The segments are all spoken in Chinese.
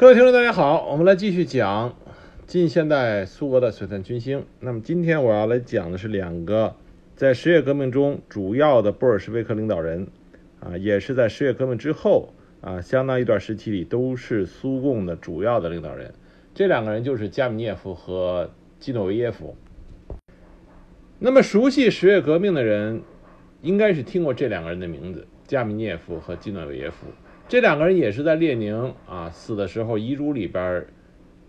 各位听众，大家好，我们来继续讲近现代苏俄的璀璨群星。那么今天我要来讲的是两个在十月革命中主要的布尔什维克领导人，啊，也是在十月革命之后啊相当一段时期里都是苏共的主要的领导人。这两个人就是加米涅夫和基诺维耶夫。那么熟悉十月革命的人，应该是听过这两个人的名字：加米涅夫和基诺维耶夫。这两个人也是在列宁啊死的时候遗嘱里边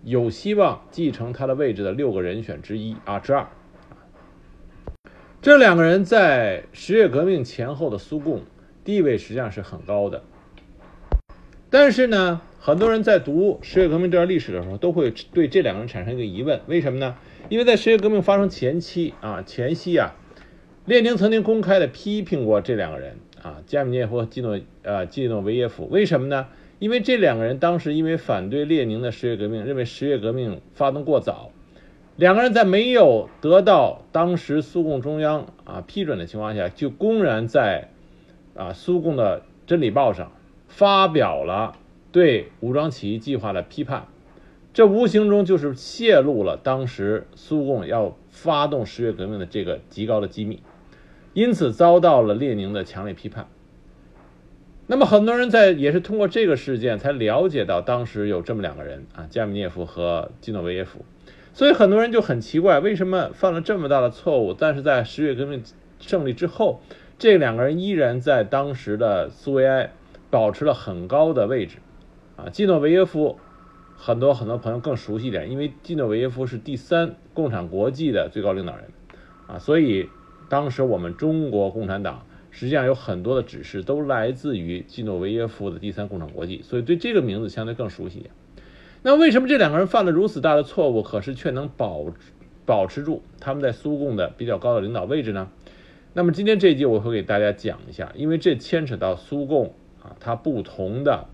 有希望继承他的位置的六个人选之一啊之二。这两个人在十月革命前后的苏共地位实际上是很高的，但是呢，很多人在读十月革命这段历史的时候，都会对这两个人产生一个疑问：为什么呢？因为在十月革命发生前期啊前夕啊，列宁曾经公开的批评过这两个人。啊，加米涅夫和基诺呃基诺维耶夫，为什么呢？因为这两个人当时因为反对列宁的十月革命，认为十月革命发动过早，两个人在没有得到当时苏共中央啊批准的情况下，就公然在啊苏共的真理报上发表了对武装起义计划的批判，这无形中就是泄露了当时苏共要发动十月革命的这个极高的机密。因此遭到了列宁的强烈批判。那么很多人在也是通过这个事件才了解到当时有这么两个人啊，加米涅夫和基诺维耶夫。所以很多人就很奇怪，为什么犯了这么大的错误，但是在十月革命胜利之后，这两个人依然在当时的苏维埃保持了很高的位置啊？基诺维耶夫很多很多朋友更熟悉一点，因为基诺维耶夫是第三共产国际的最高领导人啊，所以。当时我们中国共产党实际上有很多的指示都来自于季诺维耶夫的第三共产国际，所以对这个名字相对更熟悉一点。那为什么这两个人犯了如此大的错误，可是却能保保持住他们在苏共的比较高的领导位置呢？那么今天这一集我会给大家讲一下，因为这牵扯到苏共啊，它不同的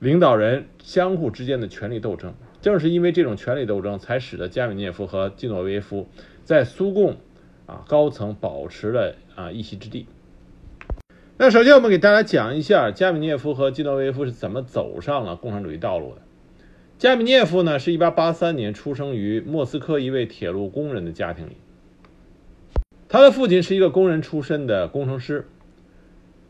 领导人相互之间的权力斗争。正是因为这种权力斗争，才使得加米涅夫和季诺维耶夫在苏共。啊，高层保持了啊一席之地。那首先我们给大家讲一下加米涅夫和基诺维夫是怎么走上了共产主义道路的。加米涅夫呢，是一八八三年出生于莫斯科一位铁路工人的家庭里。他的父亲是一个工人出身的工程师，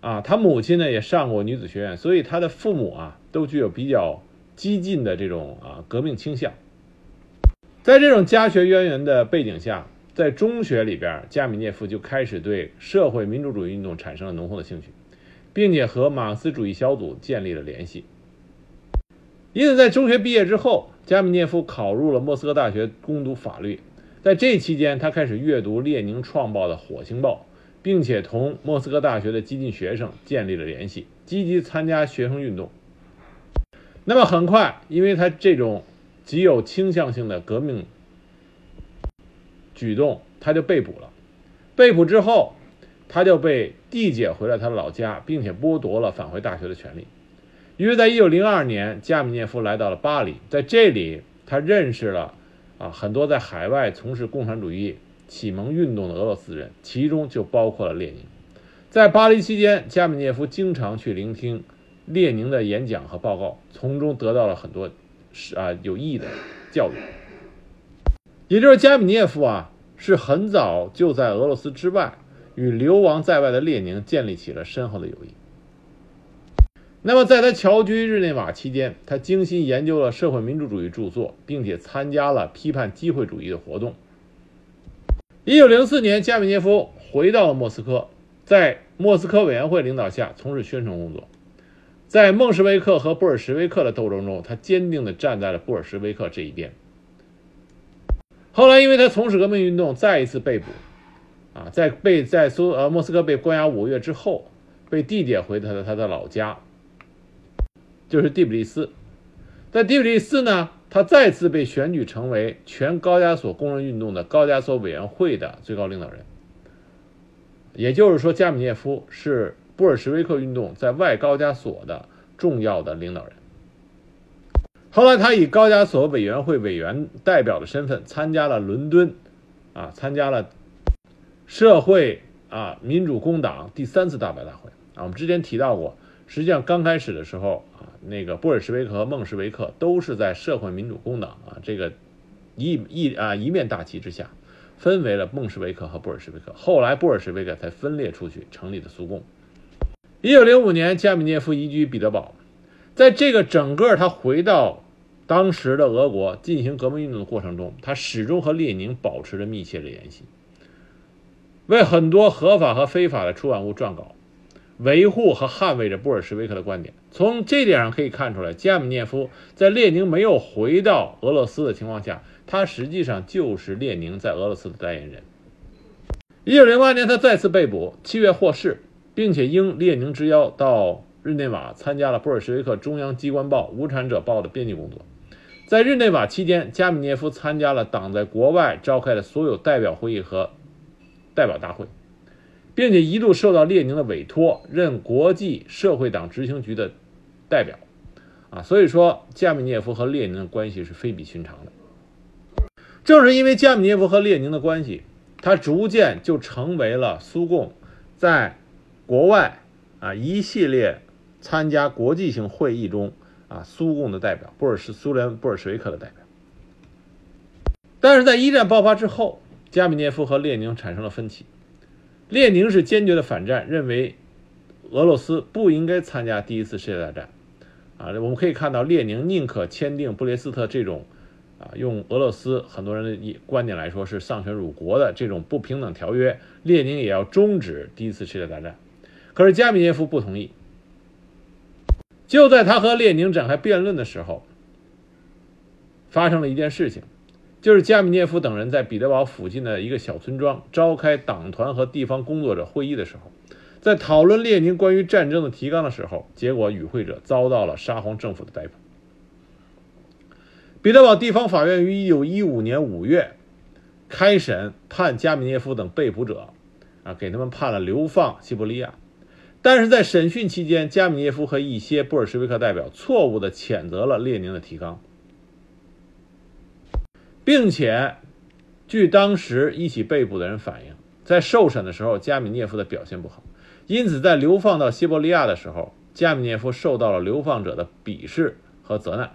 啊，他母亲呢也上过女子学院，所以他的父母啊都具有比较激进的这种啊革命倾向。在这种家学渊源的背景下。在中学里边，加米涅夫就开始对社会民主主义运动产生了浓厚的兴趣，并且和马克思主义小组建立了联系。因此，在中学毕业之后，加米涅夫考入了莫斯科大学攻读法律。在这期间，他开始阅读列宁创报的《火星报》，并且同莫斯科大学的激进学生建立了联系，积极参加学生运动。那么，很快，因为他这种极有倾向性的革命。举动，他就被捕了。被捕之后，他就被递解回了他的老家，并且剥夺了返回大学的权利。于是，在一九零二年，加米涅夫来到了巴黎，在这里，他认识了啊很多在海外从事共产主义启蒙运动的俄罗斯人，其中就包括了列宁。在巴黎期间，加米涅夫经常去聆听列宁的演讲和报告，从中得到了很多是啊有意义的教育。也就是加米涅夫啊，是很早就在俄罗斯之外与流亡在外的列宁建立起了深厚的友谊。那么，在他侨居日内瓦期间，他精心研究了社会民主主义著作，并且参加了批判机会主义的活动。一九零四年，加米涅夫回到了莫斯科，在莫斯科委员会领导下从事宣传工作。在孟什维克和布尔什维克的斗争中，他坚定地站在了布尔什维克这一边。后来，因为他从事革命运动，再一次被捕，啊，在被在苏呃莫斯科被关押五个月之后，被递解回他的他的老家，就是第比利斯。在第比利斯呢，他再次被选举成为全高加索工人运动的高加索委员会的最高领导人。也就是说，加米涅夫是布尔什维克运动在外高加索的重要的领导人。后来，他以高加索委员会委员代表的身份参加了伦敦，啊，参加了社会啊民主工党第三次大白大会啊。我们之前提到过，实际上刚开始的时候啊，那个布尔什维克和孟什维克都是在社会民主工党啊这个一一啊一面大旗之下，分为了孟什维克和布尔什维克。后来布尔什维克才分裂出去，成立的苏共。一九零五年，加米涅夫移居彼得堡，在这个整个他回到当时的俄国进行革命运动的过程中，他始终和列宁保持着密切的联系。为很多合法和非法的出版物撰稿，维护和捍卫着布尔什维克的观点。从这点上可以看出来，加米涅夫在列宁没有回到俄罗斯的情况下，他实际上就是列宁在俄罗斯的代言人。一九零八年，他再次被捕，七月获释，并且应列宁之邀到日内瓦参加了布尔什维克中央机关报《无产者报》的编辑工作。在日内瓦期间，加米涅夫参加了党在国外召开的所有代表会议和。代表大会，并且一度受到列宁的委托，任国际社会党执行局的代表，啊，所以说加米涅夫和列宁的关系是非比寻常的。正是因为加米涅夫和列宁的关系，他逐渐就成为了苏共在国外啊一系列参加国际性会议中啊苏共的代表，布尔什苏联布尔什维克的代表。但是在一战爆发之后。加米涅夫和列宁产生了分歧，列宁是坚决的反战，认为俄罗斯不应该参加第一次世界大战。啊，我们可以看到，列宁宁可签订布列斯特这种，啊，用俄罗斯很多人的观点来说是丧权辱国的这种不平等条约，列宁也要终止第一次世界大战。可是加米涅夫不同意。就在他和列宁展开辩论的时候，发生了一件事情。就是加米涅夫等人在彼得堡附近的一个小村庄召开党团和地方工作者会议的时候，在讨论列宁关于战争的提纲的时候，结果与会者遭到了沙皇政府的逮捕。彼得堡地方法院于1915年5月开审判加米涅夫等被捕者，啊，给他们判了流放西伯利亚。但是在审讯期间，加米涅夫和一些布尔什维克代表错误地谴责了列宁的提纲。并且，据当时一起被捕的人反映，在受审的时候，加米涅夫的表现不好，因此在流放到西伯利亚的时候，加米涅夫受到了流放者的鄙视和责难。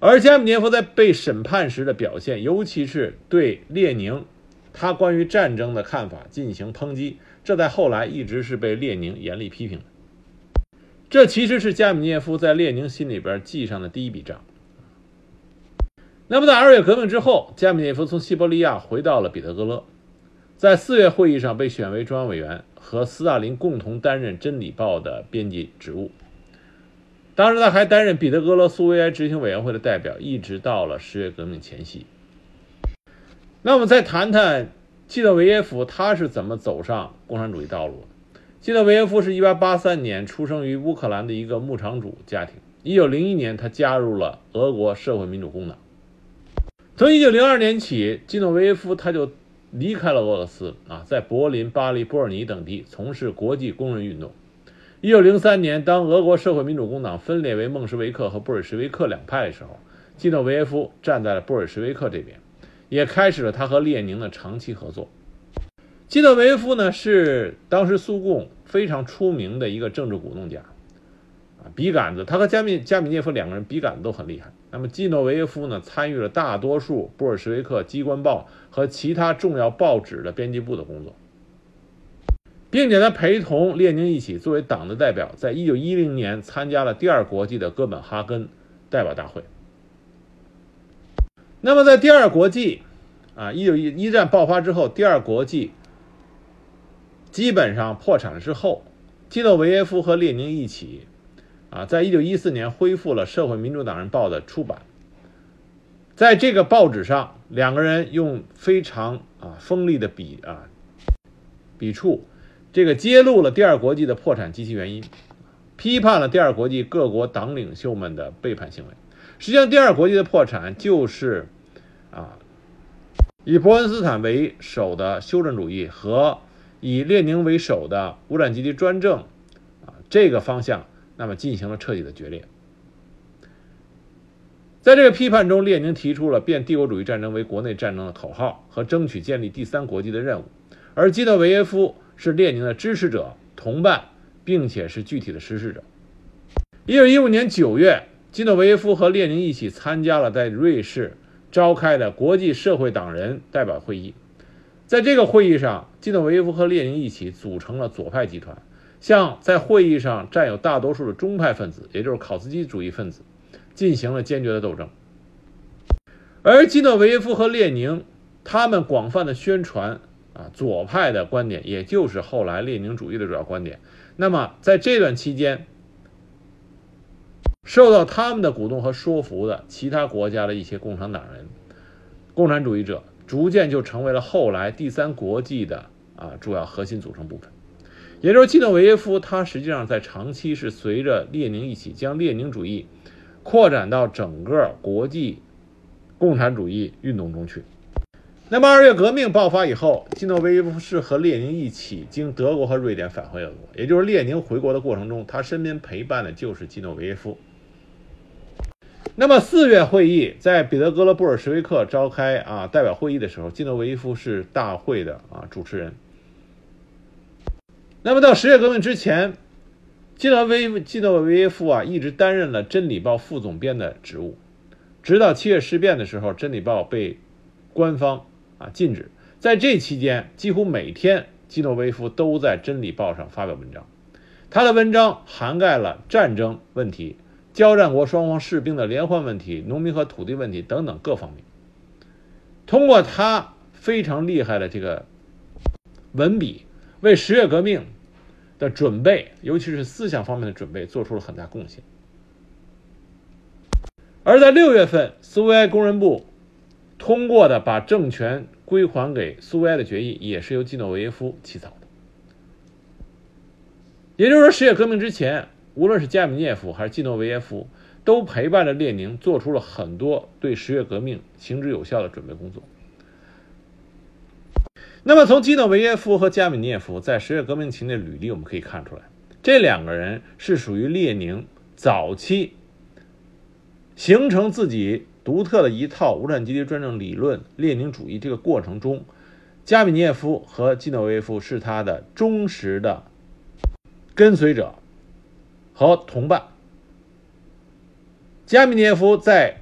而加米涅夫在被审判时的表现，尤其是对列宁他关于战争的看法进行抨击，这在后来一直是被列宁严厉批评的。这其实是加米涅夫在列宁心里边记上的第一笔账。那么，在二月革命之后，加米涅夫从西伯利亚回到了彼得格勒，在四月会议上被选为中央委员，和斯大林共同担任《真理报》的编辑职务。当时，他还担任彼得格勒苏维埃执行委员会的代表，一直到了十月革命前夕。那我们再谈谈季诺维耶夫，他是怎么走上共产主义道路的？季诺维耶夫是一八八三年出生于乌克兰的一个牧场主家庭。一九零一年，他加入了俄国社会民主工党。从一九零二年起，基诺维耶夫他就离开了俄罗斯啊，在柏林、巴黎、波尔尼等地从事国际工人运动。一九零三年，当俄国社会民主工党分裂为孟什维克和布尔什维克两派的时候，基诺维耶夫站在了布尔什维克这边，也开始了他和列宁的长期合作。基诺维耶夫呢，是当时苏共非常出名的一个政治鼓动家。啊笔杆子，他和加米加米涅夫两个人笔杆子都很厉害。那么基诺维耶夫呢，参与了大多数布尔什维克机关报和其他重要报纸的编辑部的工作，并且他陪同列宁一起作为党的代表，在一九一零年参加了第二国际的哥本哈根代表大会。那么在第二国际，啊，一九一一战爆发之后，第二国际基本上破产了之后，基诺维耶夫和列宁一起。啊，在一九一四年恢复了《社会民主党人报》的出版，在这个报纸上，两个人用非常啊锋利的笔啊笔触，这个揭露了第二国际的破产及其原因，批判了第二国际各国党领袖们的背叛行为。实际上，第二国际的破产就是啊以伯恩斯坦为首的修正主义和以列宁为首的无产阶级专政啊这个方向。那么进行了彻底的决裂。在这个批判中，列宁提出了变帝国主义战争为国内战争的口号和争取建立第三国际的任务，而基德维耶夫是列宁的支持者、同伴，并且是具体的实施者。一九一五年九月，基诺维耶夫和列宁一起参加了在瑞士召开的国际社会党人代表会议。在这个会议上，基诺维耶夫和列宁一起组成了左派集团，向在会议上占有大多数的中派分子，也就是考茨基主义分子，进行了坚决的斗争。而基诺维耶夫和列宁，他们广泛的宣传啊左派的观点，也就是后来列宁主义的主要观点。那么在这段期间，受到他们的鼓动和说服的其他国家的一些共产党人、共产主义者。逐渐就成为了后来第三国际的啊主要核心组成部分，也就是基诺维耶夫，他实际上在长期是随着列宁一起将列宁主义扩展到整个国际共产主义运动中去。那么二月革命爆发以后，基诺维耶夫是和列宁一起经德国和瑞典返回俄国，也就是列宁回国的过程中，他身边陪伴的就是基诺维耶夫。那么四月会议在彼得格勒布尔什维克召开啊代表会议的时候，基诺维耶夫是大会的啊主持人。那么到十月革命之前，基诺维基诺维耶夫啊一直担任了《真理报》副总编的职务，直到七月事变的时候，《真理报》被官方啊禁止。在这期间，几乎每天基诺维夫都在《真理报》上发表文章，他的文章涵盖了战争问题。交战国双方士兵的连换问题、农民和土地问题等等各方面，通过他非常厉害的这个文笔，为十月革命的准备，尤其是思想方面的准备，做出了很大贡献。而在六月份，苏维埃工人部通过的把政权归还给苏维埃的决议，也是由基诺维耶夫起草的。也就是说，十月革命之前。无论是加米涅夫还是季诺维耶夫，都陪伴着列宁做出了很多对十月革命行之有效的准备工作。那么，从基诺维耶夫和加米涅夫在十月革命前的履历，我们可以看出来，这两个人是属于列宁早期形成自己独特的一套无产阶级专政理论——列宁主义这个过程中，加米涅夫和基诺维耶夫是他的忠实的跟随者。和同伴，加米涅夫在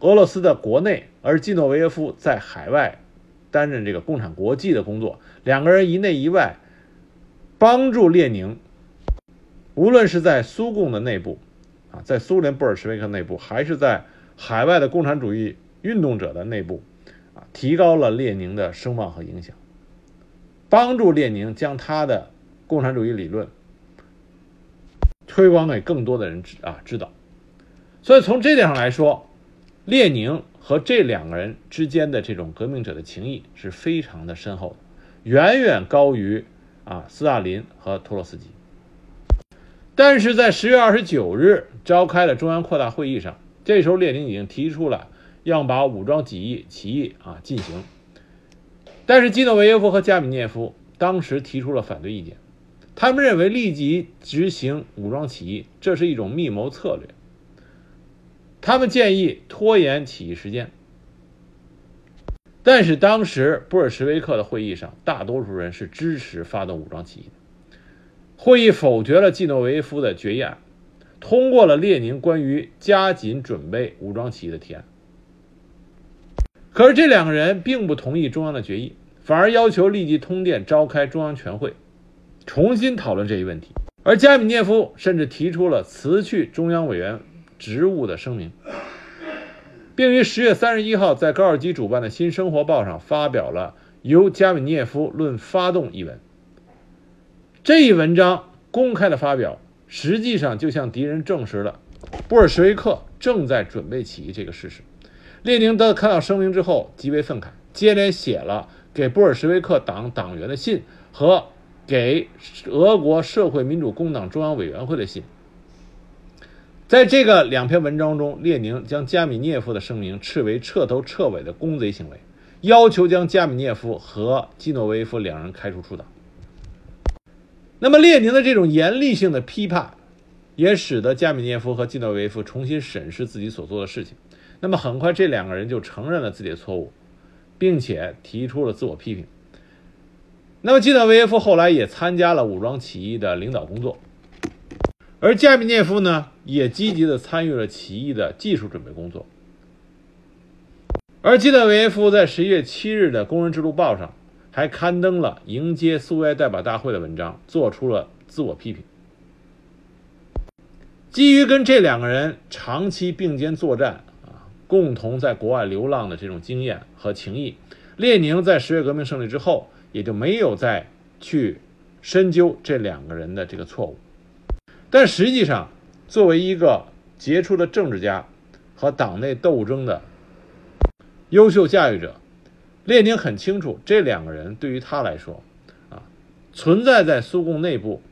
俄罗斯的国内，而季诺维耶夫在海外担任这个共产国际的工作。两个人一内一外，帮助列宁，无论是在苏共的内部，啊，在苏联布尔什维克内部，还是在海外的共产主义运动者的内部，啊，提高了列宁的声望和影响，帮助列宁将他的共产主义理论。推广给更多的人知啊知道，所以从这点上来说，列宁和这两个人之间的这种革命者的情谊是非常的深厚的，远远高于啊斯大林和托洛斯基。但是在十月二十九日召开的中央扩大会议上，这时候列宁已经提出了要把武装起义起义啊进行，但是基诺维耶夫和加米涅夫当时提出了反对意见。他们认为立即执行武装起义，这是一种密谋策略。他们建议拖延起义时间。但是当时布尔什维克的会议上，大多数人是支持发动武装起义的。会议否决了季诺维夫的决议案，通过了列宁关于加紧准备武装起义的提案。可是这两个人并不同意中央的决议，反而要求立即通电召开中央全会。重新讨论这一问题，而加米涅夫甚至提出了辞去中央委员职务的声明，并于十月三十一号在高尔基主办的《新生活报》上发表了由加米涅夫论发动一文。这一文章公开的发表，实际上就向敌人证实了布尔什维克正在准备起义这个事实。列宁的看到声明之后极为愤慨，接连写了给布尔什维克党党员的信和。给俄国社会民主工党中央委员会的信，在这个两篇文章中，列宁将加米涅夫的声明斥为彻头彻尾的公贼行为，要求将加米涅夫和基诺维夫两人开除出党。那么，列宁的这种严厉性的批判，也使得加米涅夫和基诺维夫重新审视自己所做的事情。那么，很快这两个人就承认了自己的错误，并且提出了自我批评。那么，基德维耶夫后来也参加了武装起义的领导工作，而加米涅夫呢，也积极的参与了起义的技术准备工作。而基德维耶夫在十一月七日的《工人之路报》上还刊登了迎接苏维埃代表大会的文章，做出了自我批评。基于跟这两个人长期并肩作战啊，共同在国外流浪的这种经验和情谊，列宁在十月革命胜利之后，也就没有再去深究这两个人的这个错误。但实际上，作为一个杰出的政治家和党内斗争的优秀驾驭者，列宁很清楚，这两个人对于他来说，啊，存在在苏共内部。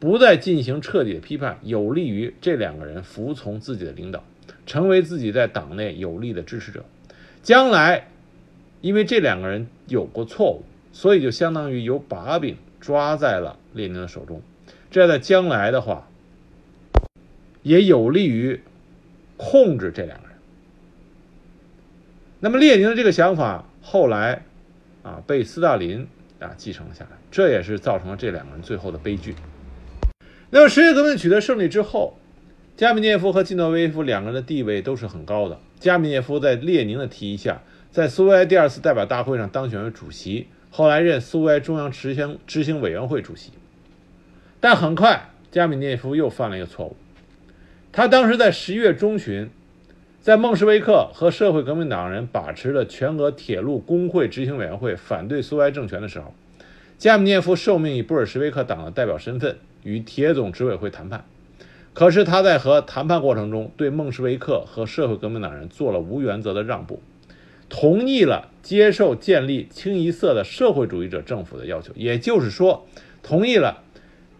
不再进行彻底的批判，有利于这两个人服从自己的领导，成为自己在党内有力的支持者。将来，因为这两个人有过错误，所以就相当于有把柄抓在了列宁的手中。这在将来的话，也有利于控制这两个人。那么，列宁的这个想法后来啊被斯大林啊继承了下来，这也是造成了这两个人最后的悲剧。那么，十月革命取得胜利之后，加米涅夫和季诺维夫两个人的地位都是很高的。加米涅夫在列宁的提议下，在苏维埃第二次代表大会上当选为主席，后来任苏维埃中央执行执行委员会主席。但很快，加米涅夫又犯了一个错误。他当时在十一月中旬，在孟什维克和社会革命党人把持的全俄铁路工会执行委员会反对苏维埃政权的时候，加米涅夫受命以布尔什维克党的代表身份。与铁总执委会谈判，可是他在和谈判过程中对孟什维克和社会革命党人做了无原则的让步，同意了接受建立清一色的社会主义者政府的要求，也就是说，同意了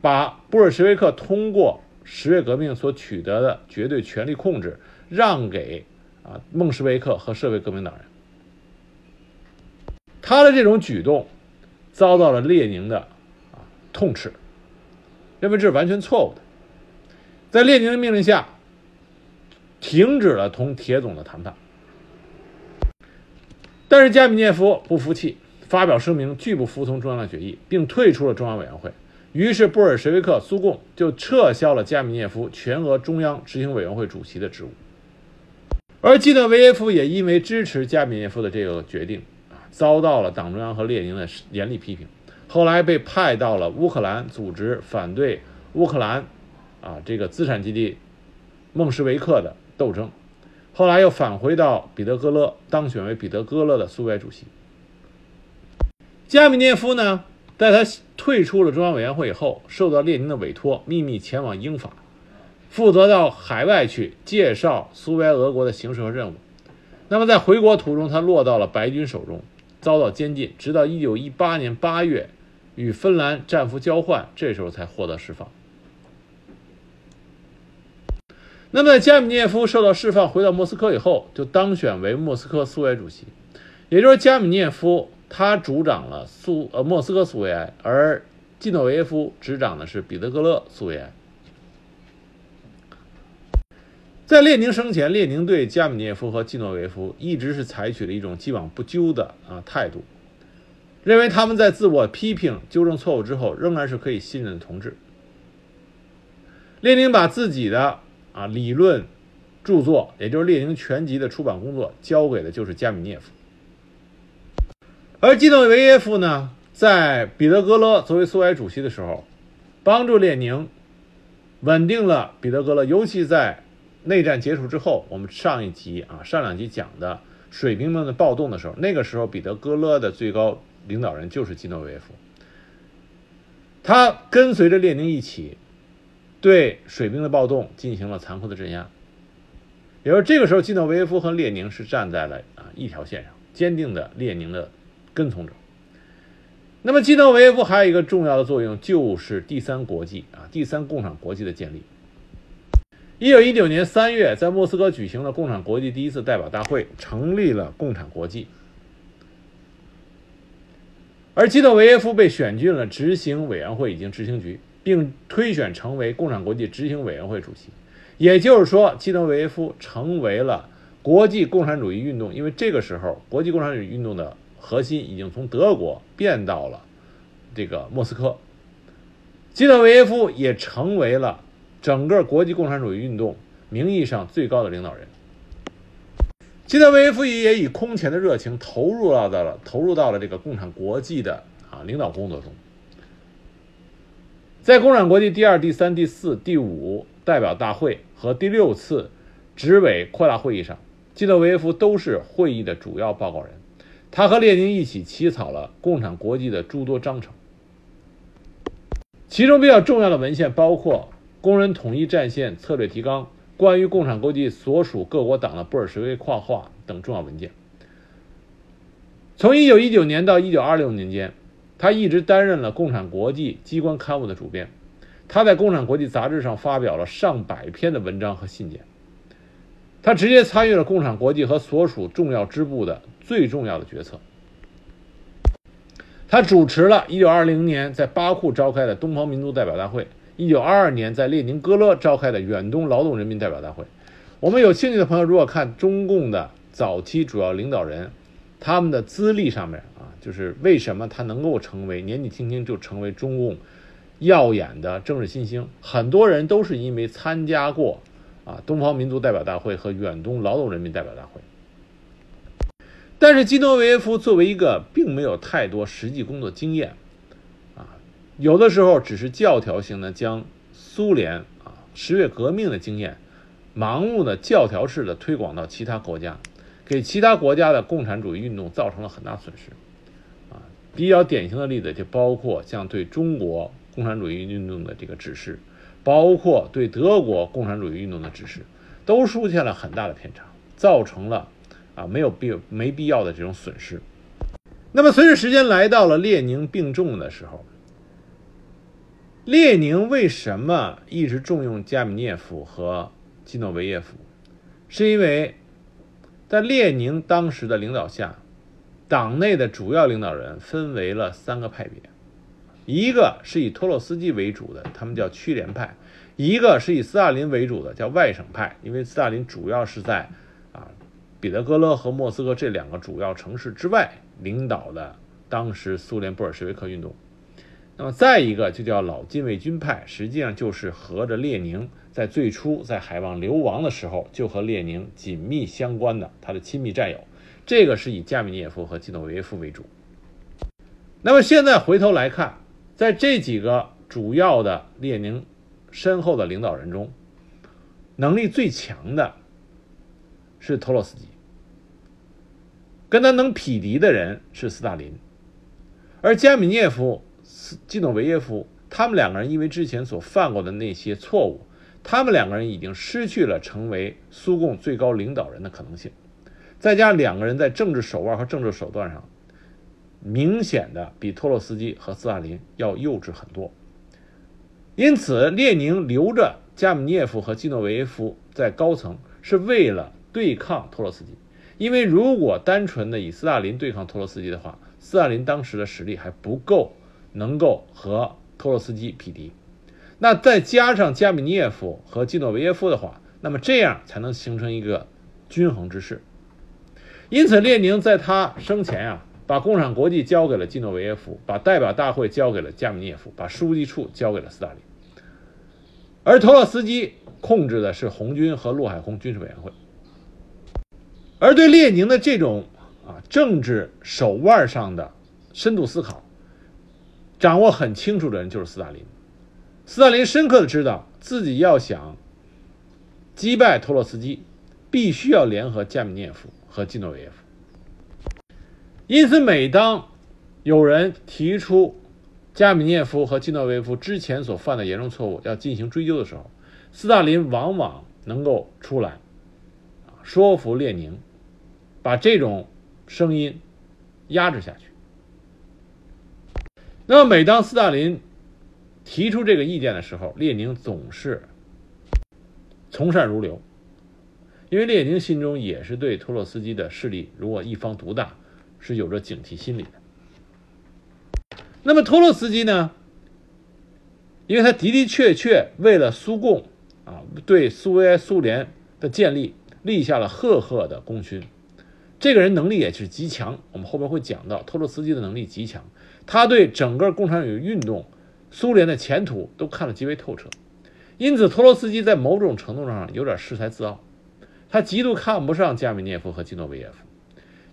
把布尔什维克通过十月革命所取得的绝对权力控制让给啊孟什维克和社会革命党人。他的这种举动遭到了列宁的啊痛斥。认为这是完全错误的，在列宁的命令下，停止了同铁总的谈判。但是加米涅夫不服气，发表声明拒不服从中央的决议，并退出了中央委员会。于是布尔什维克苏共就撤销了加米涅夫全俄中央执行委员会主席的职务。而基诺维耶夫也因为支持加米涅夫的这个决定啊，遭到了党中央和列宁的严厉批评。后来被派到了乌克兰，组织反对乌克兰，啊，这个资产阶级孟什维克的斗争。后来又返回到彼得格勒，当选为彼得格勒的苏维埃主席。加米涅夫呢，在他退出了中央委员会以后，受到列宁的委托，秘密前往英法，负责到海外去介绍苏维埃俄国的形势和任务。那么在回国途中，他落到了白军手中。遭到监禁，直到一九一八年八月，与芬兰战俘交换，这时候才获得释放。那么，加米涅夫受到释放，回到莫斯科以后，就当选为莫斯科苏维埃主席。也就是加米涅夫他主掌了苏呃莫斯科苏维埃，而季诺维耶夫执掌的是彼得格勒苏维埃。在列宁生前，列宁对加米涅夫和季诺维夫一直是采取了一种既往不咎的啊态度，认为他们在自我批评、纠正错误之后，仍然是可以信任的同志。列宁把自己的啊理论著作，也就是《列宁全集》的出版工作，交给的就是加米涅夫。而基诺维耶夫呢，在彼得格勒作为苏维埃主席的时候，帮助列宁稳定了彼得格勒，尤其在。内战结束之后，我们上一集啊，上两集讲的水兵们的暴动的时候，那个时候彼得格勒的最高领导人就是基诺维耶夫，他跟随着列宁一起对水兵的暴动进行了残酷的镇压。也就是这个时候，基诺维耶夫和列宁是站在了啊一条线上，坚定的列宁的跟从者。那么，基诺维耶夫还有一个重要的作用，就是第三国际啊，第三共产国际的建立。一九一九年三月，在莫斯科举行了共产国际第一次代表大会，成立了共产国际。而基诺维耶夫被选进了执行委员会已经执行局，并推选成为共产国际执行委员会主席。也就是说，基诺维耶夫成为了国际共产主义运动，因为这个时候国际共产主义运动的核心已经从德国变到了这个莫斯科。基诺维耶夫也成为了。整个国际共产主义运动名义上最高的领导人。基诺维耶夫也以空前的热情投入到了投入到了这个共产国际的啊领导工作中。在共产国际第二、第三、第四、第五代表大会和第六次执委扩大会议上，基诺维耶夫都是会议的主要报告人。他和列宁一起起草了共产国际的诸多章程，其中比较重要的文献包括《工人统一战线策略提纲》。关于共产国际所属各国党的布尔什维跨划等重要文件。从1919年到1926年间，他一直担任了共产国际机关刊物的主编。他在共产国际杂志上发表了上百篇的文章和信件。他直接参与了共产国际和所属重要支部的最重要的决策。他主持了1920年在巴库召开的东方民族代表大会。一九二二年在列宁格勒召开的远东劳动人民代表大会，我们有兴趣的朋友，如果看中共的早期主要领导人，他们的资历上面，就是为什么他能够成为年纪轻轻就成为中共耀眼的政治新星，很多人都是因为参加过啊东方民族代表大会和远东劳动人民代表大会。但是基诺维耶夫作为一个并没有太多实际工作经验。啊有的时候只是教条性的将苏联啊十月革命的经验，盲目的教条式的推广到其他国家，给其他国家的共产主义运动造成了很大损失，比较典型的例子就包括像对中国共产主义运动的这个指示，包括对德国共产主义运动的指示，都出现了很大的偏差，造成了啊没有必没必要的这种损失。那么随着时间来到了列宁病重的时候。列宁为什么一直重用加米涅夫和基诺维耶夫？是因为在列宁当时的领导下，党内的主要领导人分为了三个派别：一个是以托洛斯基为主的，他们叫区联派；一个是以斯大林为主的，叫外省派，因为斯大林主要是在啊彼得格勒和莫斯科这两个主要城市之外领导的当时苏联布尔什维克运动。那么再一个就叫老禁卫军派，实际上就是和着列宁在最初在海望流亡的时候就和列宁紧密相关的他的亲密战友，这个是以加米涅夫和基诺维耶夫为主。那么现在回头来看，在这几个主要的列宁身后的领导人中，能力最强的是托洛斯基，跟他能匹敌的人是斯大林，而加米涅夫。基诺维耶夫，他们两个人因为之前所犯过的那些错误，他们两个人已经失去了成为苏共最高领导人的可能性。再加两个人在政治手腕和政治手段上，明显的比托洛斯基和斯大林要幼稚很多。因此，列宁留着加米涅夫和基诺维耶夫在高层，是为了对抗托洛斯基。因为如果单纯的以斯大林对抗托洛斯基的话，斯大林当时的实力还不够。能够和托洛斯基匹敌，那再加上加米涅夫和基诺维耶夫的话，那么这样才能形成一个均衡之势。因此，列宁在他生前啊，把共产国际交给了基诺维耶夫，把代表大会交给了加米涅夫，把书记处交给了斯大林，而托洛斯基控制的是红军和陆海空军事委员会。而对列宁的这种啊政治手腕上的深度思考。掌握很清楚的人就是斯大林。斯大林深刻的知道自己要想击败托洛斯基，必须要联合加米涅夫和基诺维耶夫。因此，每当有人提出加米涅夫和基诺维耶夫之前所犯的严重错误要进行追究的时候，斯大林往往能够出来说服列宁，把这种声音压制下去。那么，每当斯大林提出这个意见的时候，列宁总是从善如流，因为列宁心中也是对托洛斯基的势力如果一方独大是有着警惕心理的。那么，托洛斯基呢？因为他的的确确为了苏共啊，对苏维埃苏联的建立立下了赫赫的功勋。这个人能力也是极强，我们后面会讲到托洛斯基的能力极强。他对整个共产主义运动、苏联的前途都看得极为透彻，因此，托洛斯基在某种程度上有点恃才自傲，他极度看不上加米涅夫和基诺维耶夫，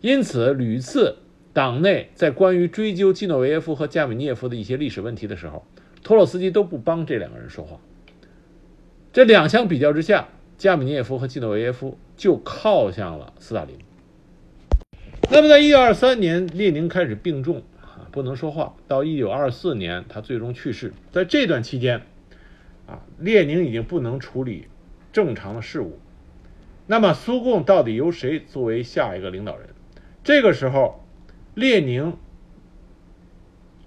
因此屡次党内在关于追究基诺维耶夫和加米涅夫的一些历史问题的时候，托洛斯基都不帮这两个人说话。这两相比较之下，加米涅夫和基诺维耶夫就靠向了斯大林。那么，在1923年，列宁开始病重啊，不能说话。到1924年，他最终去世。在这段期间，啊，列宁已经不能处理正常的事务。那么，苏共到底由谁作为下一个领导人？这个时候，列宁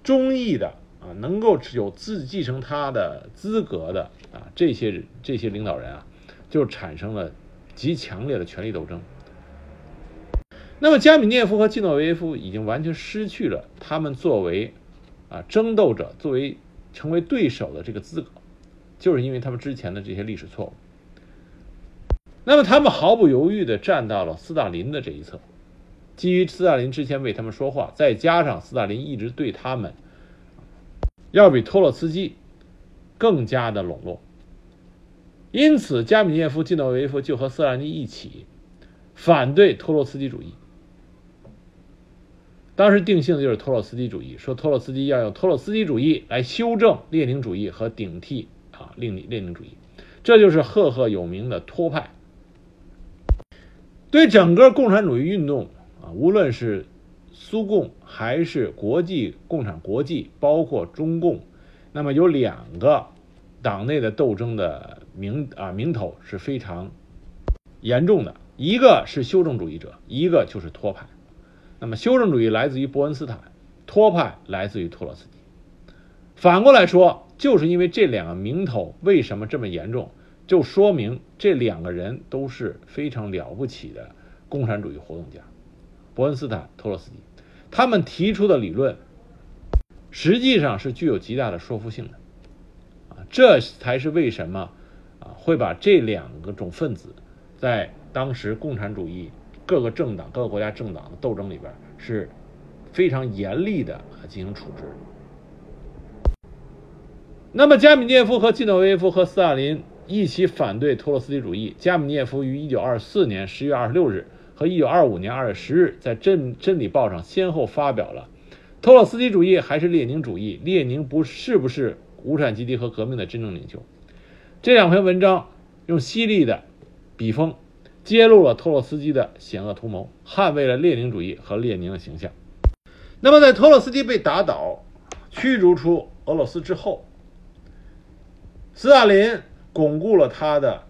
中意的啊，能够有自继承他的资格的啊，这些这些领导人啊，就产生了极强烈的权力斗争。那么，加米涅夫和季诺维耶夫已经完全失去了他们作为啊争斗者、作为成为对手的这个资格，就是因为他们之前的这些历史错误。那么，他们毫不犹豫地站到了斯大林的这一侧，基于斯大林之前为他们说话，再加上斯大林一直对他们要比托洛茨基更加的笼络，因此，加米涅夫、季诺维夫就和斯大林一起反对托洛茨基主义。当时定性的就是托洛斯基主义，说托洛斯基要用托洛斯基主义来修正列宁主义和顶替啊列列宁主义，这就是赫赫有名的托派。对整个共产主义运动啊，无论是苏共还是国际共产国际，包括中共，那么有两个党内的斗争的名啊名头是非常严重的，一个是修正主义者，一个就是托派。那么，修正主义来自于伯恩斯坦，托派来自于托洛斯基。反过来说，就是因为这两个名头为什么这么严重，就说明这两个人都是非常了不起的共产主义活动家。伯恩斯坦、托洛斯基，他们提出的理论实际上是具有极大的说服性的。啊，这才是为什么啊会把这两个种分子在当时共产主义。各个政党、各个国家政党的斗争里边是非常严厉的啊进行处置。那么，加米涅夫和季诺维耶夫和斯大林一起反对托洛斯基主义。加米涅夫于1924年10月26日和1925年2月10日在《真真理报》上先后发表了《托洛斯基主义还是列宁主义？列宁不是不是无产阶级和革命的真正领袖》这两篇文章，用犀利的笔锋。揭露了托洛斯基的险恶图谋，捍卫了列宁主义和列宁的形象。那么，在托洛斯基被打倒、驱逐出俄罗斯之后，斯大林巩固了他的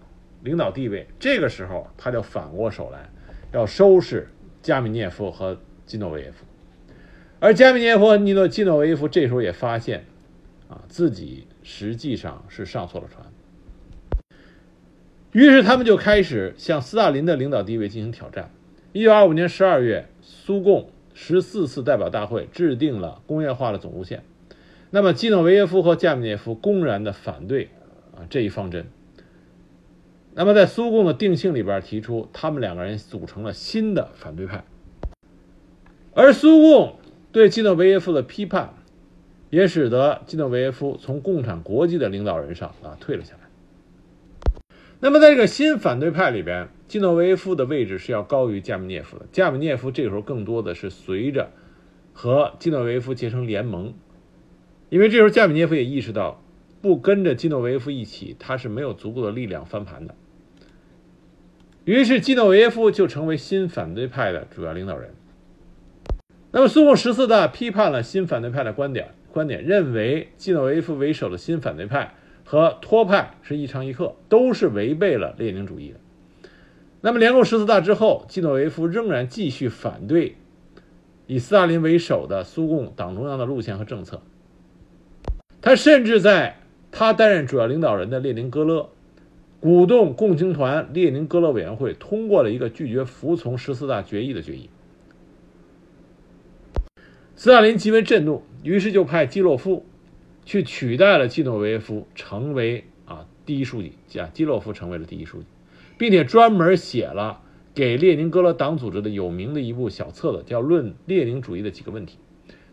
领导地位。这个时候，他就反过手来要收拾加米涅夫和基诺维耶夫。而加米涅夫和尼诺基诺维耶夫这时候也发现，啊，自己实际上是上错了船。于是他们就开始向斯大林的领导地位进行挑战。一九二五年十二月，苏共十四次代表大会制定了工业化的总路线。那么基诺维耶夫和加米涅夫公然的反对啊这一方针。那么在苏共的定性里边提出，他们两个人组成了新的反对派。而苏共对基诺维耶夫的批判，也使得基诺维耶夫从共产国际的领导人上啊退了下来。那么，在这个新反对派里边，基诺维耶夫的位置是要高于加米涅夫的。加米涅夫这个时候更多的是随着和基诺维耶夫结成联盟，因为这时候加米涅夫也意识到，不跟着基诺维耶夫一起，他是没有足够的力量翻盘的。于是，基诺维耶夫就成为新反对派的主要领导人。那么，苏共十四大批判了新反对派的观点，观点认为基诺维耶夫为首的新反对派。和托派是一唱一和，都是违背了列宁主义的。那么，联共十四大之后，基诺维夫仍然继续反对以斯大林为首的苏共党中央的路线和政策。他甚至在他担任主要领导人的列宁格勒，鼓动共青团列宁格勒委员会通过了一个拒绝服从十四大决议的决议。斯大林极为震怒，于是就派基洛夫。去取代了基诺维耶夫，成为啊第一书记，啊基洛夫成为了第一书记，并且专门写了给列宁格勒党组织的有名的一部小册子，叫《论列宁主义的几个问题》，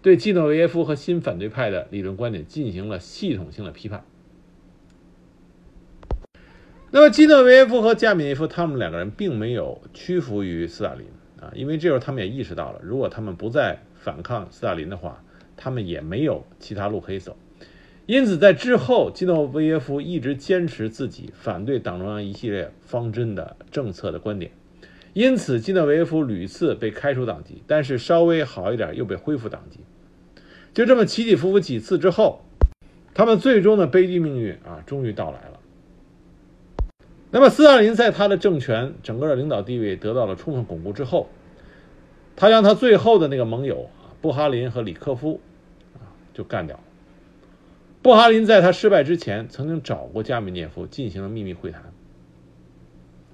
对基诺维耶夫和新反对派的理论观点进行了系统性的批判。那么基诺维耶夫和加米涅夫他们两个人并没有屈服于斯大林啊，因为这时候他们也意识到了，如果他们不再反抗斯大林的话，他们也没有其他路可以走。因此，在之后，基诺维耶夫一直坚持自己反对党中央一系列方针的政策的观点。因此，基诺维耶夫屡次被开除党籍，但是稍微好一点又被恢复党籍。就这么起起伏伏几次之后，他们最终的悲剧命运啊，终于到来了。那么，斯大林在他的政权整个的领导地位得到了充分巩固之后，他将他最后的那个盟友，布哈林和里科夫啊，就干掉了。布哈林在他失败之前，曾经找过加米涅夫进行了秘密会谈。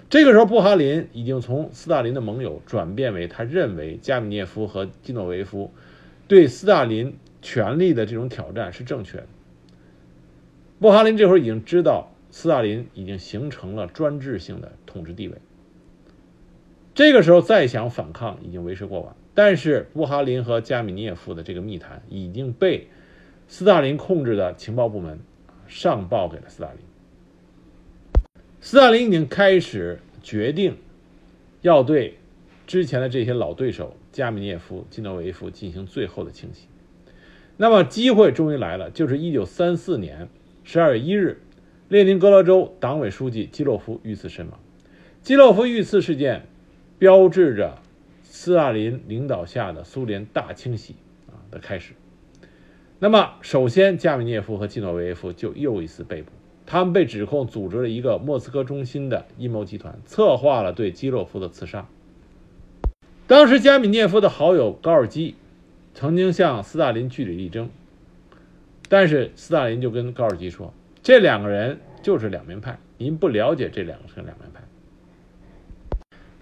这个时候，布哈林已经从斯大林的盟友转变为他认为加米涅夫和基诺维夫对斯大林权力的这种挑战是正确的。布哈林这会儿已经知道斯大林已经形成了专制性的统治地位，这个时候再想反抗已经为时过晚。但是布哈林和加米涅夫的这个密谈已经被。斯大林控制的情报部门上报给了斯大林。斯大林已经开始决定要对之前的这些老对手加米涅夫、基诺维夫进行最后的清洗。那么机会终于来了，就是一九三四年十二月一日，列宁格勒州党委书记基洛夫遇刺身亡。基洛夫遇刺事件标志着斯大林领导下的苏联大清洗啊的开始。那么，首先，加米涅夫和基诺维耶夫就又一次被捕。他们被指控组织了一个莫斯科中心的阴谋集团，策划了对基洛夫的刺杀。当时，加米涅夫的好友高尔基曾经向斯大林据理力争，但是斯大林就跟高尔基说：“这两个人就是两面派，您不了解这两个是两面派。”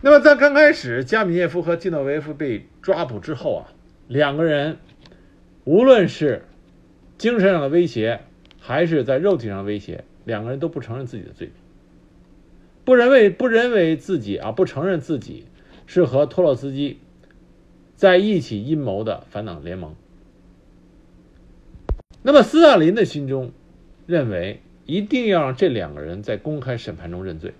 那么，在刚开始，加米涅夫和基诺维夫被抓捕之后啊，两个人。无论是精神上的威胁，还是在肉体上的威胁，两个人都不承认自己的罪名，不认为不认为自己啊，不承认自己是和托洛斯基在一起阴谋的反党联盟。那么斯大林的心中认为，一定要让这两个人在公开审判中认罪。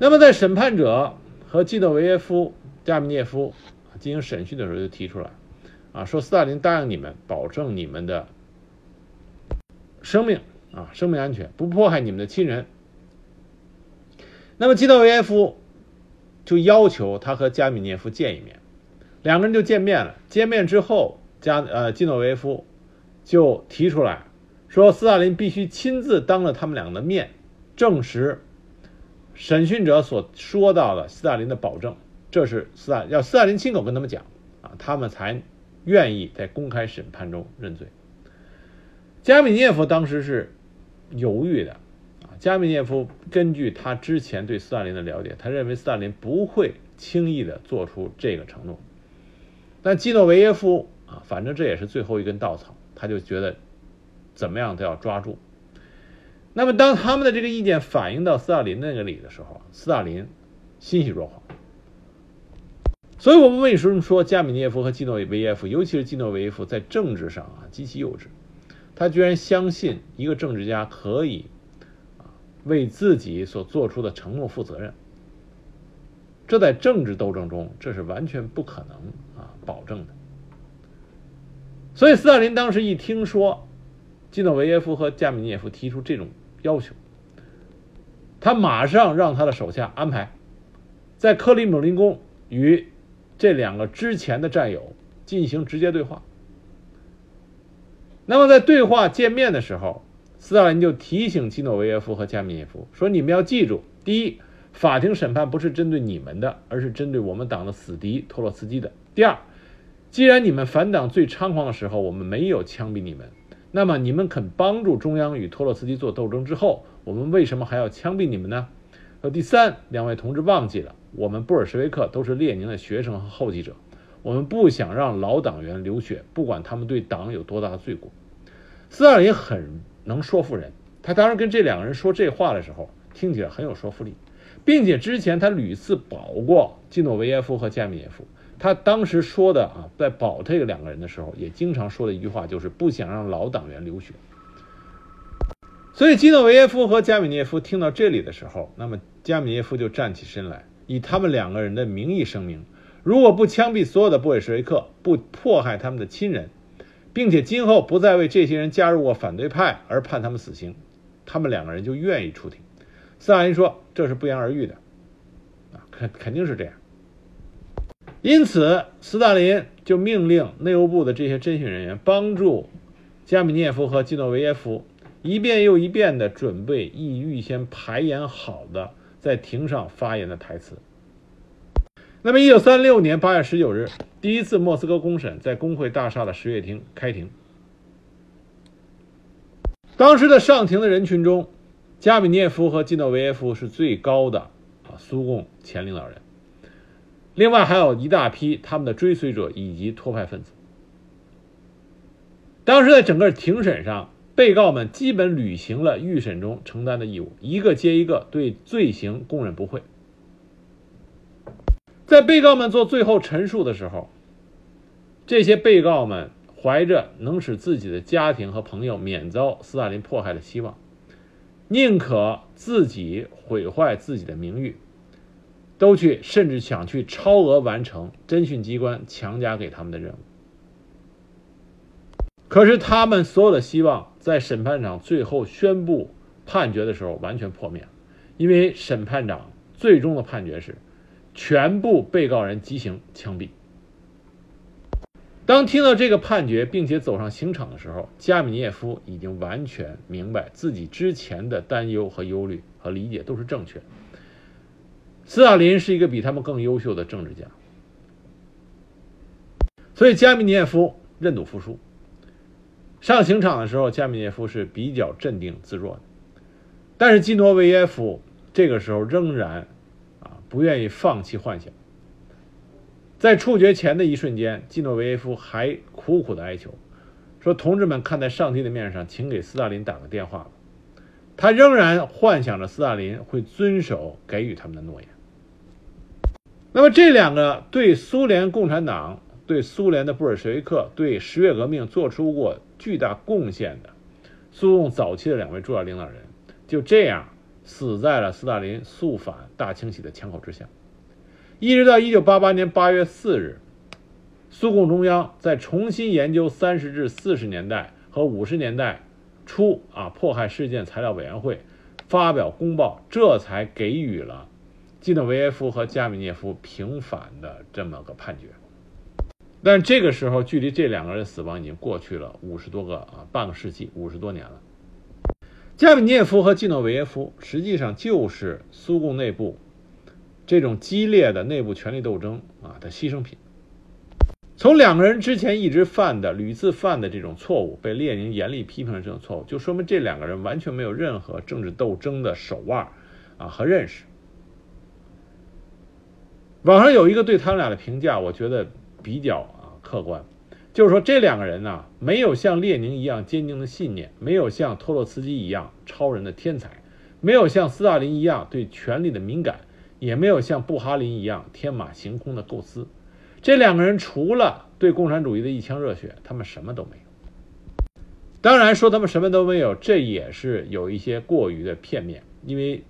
那么在审判者和基诺维耶夫、加米涅夫。进行审讯的时候就提出来，啊，说斯大林答应你们，保证你们的生命啊，生命安全，不迫害你们的亲人。那么基诺维耶夫就要求他和加米涅夫见一面，两个人就见面了。见面之后，加呃基诺维耶夫就提出来，说斯大林必须亲自当着他们两个的面证实审讯者所说到的斯大林的保证。这是斯大要斯大林亲口跟他们讲啊，他们才愿意在公开审判中认罪。加米涅夫当时是犹豫的啊，加米涅夫根据他之前对斯大林的了解，他认为斯大林不会轻易的做出这个承诺。但基诺维耶夫啊，反正这也是最后一根稻草，他就觉得怎么样都要抓住。那么当他们的这个意见反映到斯大林那个里的时候，斯大林欣喜若狂。所以，我们为什么说加米涅夫和基诺维耶夫，尤其是基诺维耶夫，在政治上啊极其幼稚？他居然相信一个政治家可以啊为自己所做出的承诺负责任。这在政治斗争中，这是完全不可能啊保证的。所以，斯大林当时一听说基诺维耶夫和加米涅夫提出这种要求，他马上让他的手下安排在克里姆林宫与。这两个之前的战友进行直接对话。那么在对话见面的时候，斯大林就提醒基诺维耶夫和加米涅夫说：“你们要记住，第一，法庭审判不是针对你们的，而是针对我们党的死敌托洛茨基的。第二，既然你们反党最猖狂的时候我们没有枪毙你们，那么你们肯帮助中央与托洛茨基做斗争之后，我们为什么还要枪毙你们呢？”说第三，两位同志忘记了，我们布尔什维克都是列宁的学生和后继者，我们不想让老党员流血，不管他们对党有多大的罪过。斯大林很能说服人，他当时跟这两个人说这话的时候，听起来很有说服力，并且之前他屡次保过基诺维耶夫和加米耶夫，他当时说的啊，在保这个两个人的时候，也经常说的一句话就是不想让老党员流血。所以基诺维耶夫和加米涅夫听到这里的时候，那么加米涅夫就站起身来，以他们两个人的名义声明：如果不枪毙所有的布尔什维克，不迫害他们的亲人，并且今后不再为这些人加入过反对派而判他们死刑，他们两个人就愿意出庭。斯大林说：“这是不言而喻的，啊，肯肯定是这样。”因此，斯大林就命令内务部的这些侦讯人员帮助加米涅夫和基诺维耶夫一遍又一遍地准备已预先排演好的在庭上发言的台词。那么，一九三六年八月十九日，第一次莫斯科公审在工会大厦的十月厅开庭。当时的上庭的人群中，加米涅夫和基诺维耶夫是最高的啊苏共前领导人。另外还有一大批他们的追随者以及托派分子。当时在整个庭审上，被告们基本履行了预审中承担的义务，一个接一个对罪行供认不讳。在被告们做最后陈述的时候，这些被告们怀着能使自己的家庭和朋友免遭斯大林迫害的希望，宁可自己毁坏自己的名誉，都去甚至想去超额完成侦讯机关强加给他们的任务。可是他们所有的希望在审判长最后宣布判决的时候完全破灭了，因为审判长最终的判决是。全部被告人极刑枪毙。当听到这个判决，并且走上刑场的时候，加米涅夫已经完全明白自己之前的担忧和忧虑和理解都是正确的。斯大林是一个比他们更优秀的政治家，所以加米涅夫认赌服输。上刑场的时候，加米涅夫是比较镇定自若的，但是基诺维耶夫这个时候仍然啊。不愿意放弃幻想，在处决前的一瞬间，基诺维耶夫还苦苦的哀求，说：“同志们，看在上帝的面上，请给斯大林打个电话吧。”他仍然幻想着斯大林会遵守给予他们的诺言。那么，这两个对苏联共产党、对苏联的布尔什维克、对十月革命做出过巨大贡献的苏共早期的两位重要领导人，就这样。死在了斯大林肃反大清洗的枪口之下，一直到一九八八年八月四日，苏共中央在重新研究三十至四十年代和五十年代初啊迫害事件材料委员会发表公报，这才给予了基诺维耶夫和加米涅夫平反的这么个判决。但这个时候，距离这两个人死亡已经过去了五十多个啊半个世纪，五十多年了。加米涅夫和季诺维耶夫实际上就是苏共内部这种激烈的内部权力斗争啊的牺牲品。从两个人之前一直犯的、屡次犯的这种错误被列宁严厉批评的这种错误，就说明这两个人完全没有任何政治斗争的手腕啊和认识。网上有一个对他们俩的评价，我觉得比较啊客观。就是说，这两个人呢，没有像列宁一样坚定的信念，没有像托洛茨基一样超人的天才，没有像斯大林一样对权力的敏感，也没有像布哈林一样天马行空的构思。这两个人除了对共产主义的一腔热血，他们什么都没有。当然，说他们什么都没有，这也是有一些过于的片面，因为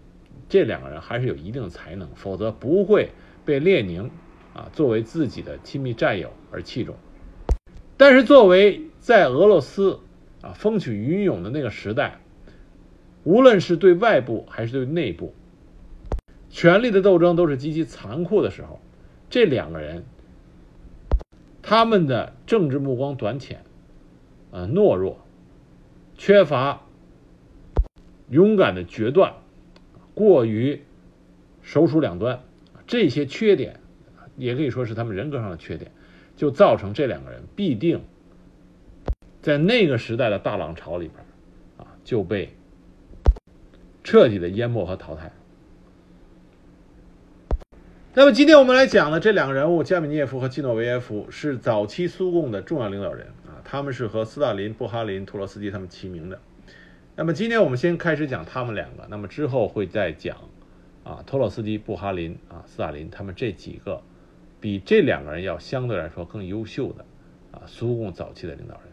这两个人还是有一定的才能，否则不会被列宁啊作为自己的亲密战友而器重。但是，作为在俄罗斯啊风起云涌的那个时代，无论是对外部还是对内部，权力的斗争都是极其残酷的时候，这两个人，他们的政治目光短浅，呃懦弱，缺乏勇敢的决断，过于首鼠两端，这些缺点，也可以说是他们人格上的缺点。就造成这两个人必定在那个时代的大浪潮里边啊就被彻底的淹没和淘汰。那么今天我们来讲的这两个人物加米涅夫和基诺维耶夫是早期苏共的重要领导人啊，他们是和斯大林、布哈林、托洛斯基他们齐名的。那么今天我们先开始讲他们两个，那么之后会再讲啊托洛斯基、布哈林啊斯大林他们这几个。比这两个人要相对来说更优秀的啊，苏共早期的领导人。